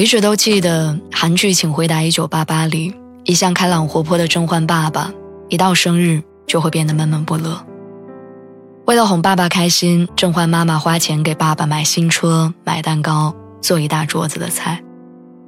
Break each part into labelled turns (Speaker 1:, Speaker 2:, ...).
Speaker 1: 一直都记得韩剧《请回答一九八八》里，一向开朗活泼的甄嬛爸爸，一到生日就会变得闷闷不乐。为了哄爸爸开心，甄嬛妈妈花钱给爸爸买新车、买蛋糕、做一大桌子的菜，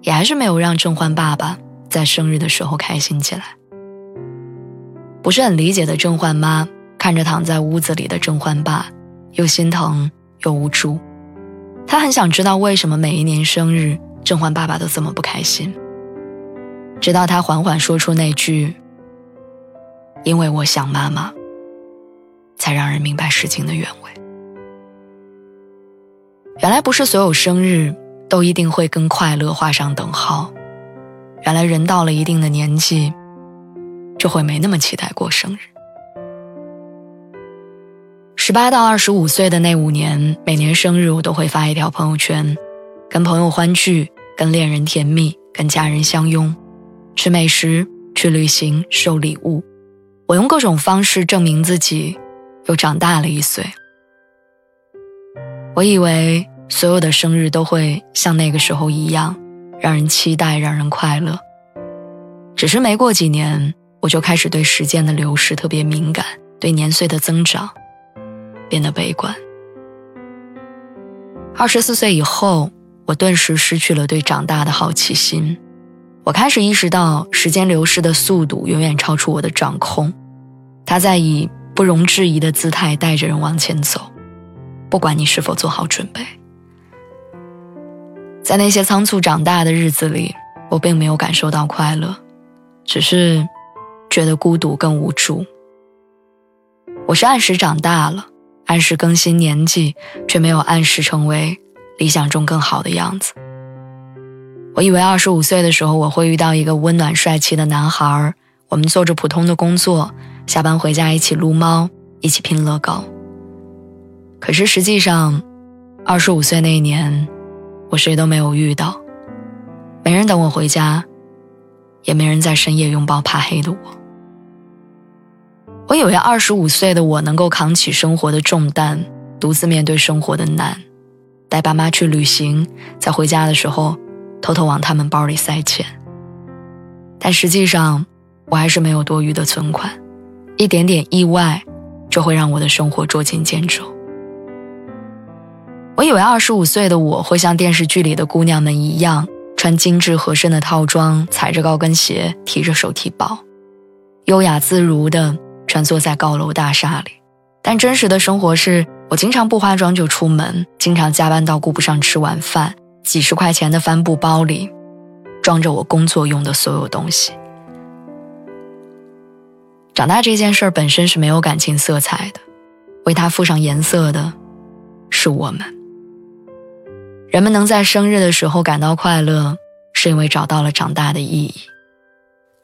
Speaker 1: 也还是没有让甄嬛爸爸在生日的时候开心起来。不是很理解的甄嬛妈看着躺在屋子里的甄嬛爸，又心疼又无助，她很想知道为什么每一年生日。甄嬛爸爸都这么不开心，直到他缓缓说出那句“因为我想妈妈”，才让人明白事情的原委。原来不是所有生日都一定会跟快乐画上等号，原来人到了一定的年纪，就会没那么期待过生日。十八到二十五岁的那五年，每年生日我都会发一条朋友圈，跟朋友欢聚。跟恋人甜蜜，跟家人相拥，吃美食，去旅行，收礼物。我用各种方式证明自己又长大了一岁。我以为所有的生日都会像那个时候一样，让人期待，让人快乐。只是没过几年，我就开始对时间的流逝特别敏感，对年岁的增长变得悲观。二十四岁以后。我顿时失去了对长大的好奇心，我开始意识到时间流逝的速度远远超出我的掌控，它在以不容置疑的姿态带着人往前走，不管你是否做好准备。在那些仓促长大的日子里，我并没有感受到快乐，只是觉得孤独更无助。我是按时长大了，按时更新年纪，却没有按时成为。理想中更好的样子。我以为二十五岁的时候我会遇到一个温暖帅气的男孩，我们做着普通的工作，下班回家一起撸猫，一起拼乐高。可是实际上，二十五岁那一年，我谁都没有遇到，没人等我回家，也没人在深夜拥抱怕黑的我。我以为二十五岁的我能够扛起生活的重担，独自面对生活的难。带爸妈去旅行，在回家的时候偷偷往他们包里塞钱。但实际上，我还是没有多余的存款，一点点意外就会让我的生活捉襟见肘。我以为二十五岁的我会像电视剧里的姑娘们一样，穿精致合身的套装，踩着高跟鞋，提着手提包，优雅自如地穿梭在高楼大厦里。但真实的生活是。我经常不化妆就出门，经常加班到顾不上吃晚饭。几十块钱的帆布包里，装着我工作用的所有东西。长大这件事儿本身是没有感情色彩的，为它附上颜色的，是我们。人们能在生日的时候感到快乐，是因为找到了长大的意义；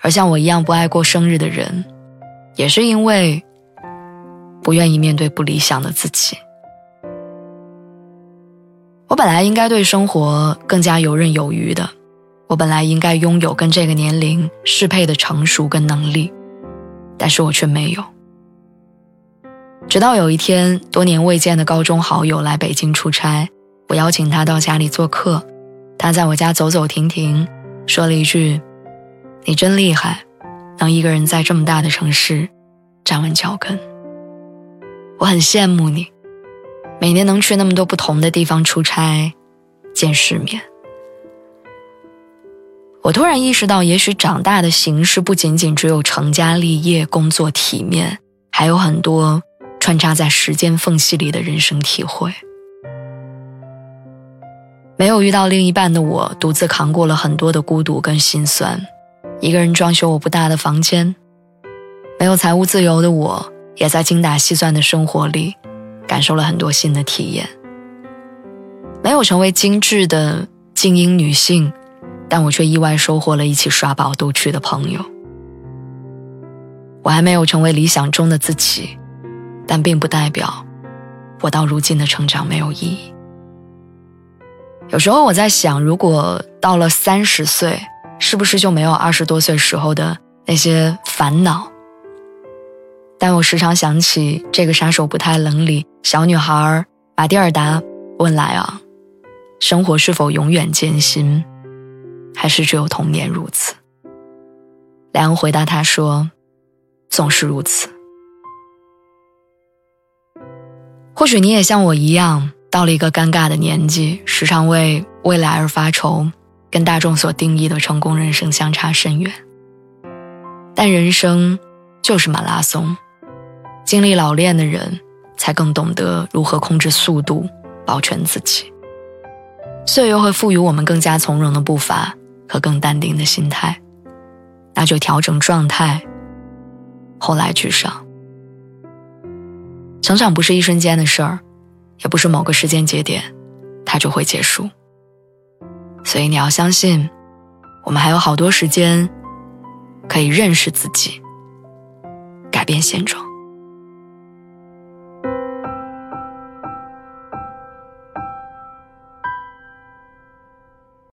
Speaker 1: 而像我一样不爱过生日的人，也是因为。不愿意面对不理想的自己。我本来应该对生活更加游刃有余的，我本来应该拥有跟这个年龄适配的成熟跟能力，但是我却没有。直到有一天，多年未见的高中好友来北京出差，我邀请他到家里做客，他在我家走走停停，说了一句：“你真厉害，能一个人在这么大的城市站稳脚跟。”我很羡慕你，每年能去那么多不同的地方出差，见世面。我突然意识到，也许长大的形式不仅仅只有成家立业、工作体面，还有很多穿插在时间缝隙里的人生体会。没有遇到另一半的我，独自扛过了很多的孤独跟心酸，一个人装修我不大的房间。没有财务自由的我。也在精打细算的生活里，感受了很多新的体验。没有成为精致的精英女性，但我却意外收获了一起耍宝逗趣的朋友。我还没有成为理想中的自己，但并不代表我到如今的成长没有意义。有时候我在想，如果到了三十岁，是不是就没有二十多岁时候的那些烦恼？但我时常想起《这个杀手不太冷》里小女孩玛蒂尔达问莱昂：“生活是否永远艰辛，还是只有童年如此？”莱昂回答她说。总是如此。或许你也像我一样，到了一个尴尬的年纪，时常为未来而发愁，跟大众所定义的成功人生相差甚远。但人生就是马拉松，经历老练的人才更懂得如何控制速度，保全自己。岁月会赋予我们更加从容的步伐和更淡定的心态，那就调整状态。后来居上，成长不是一瞬间的事儿，也不是某个时间节点，它就会结束。所以你要相信，我们还有好多时间可以认识自己，改变现状。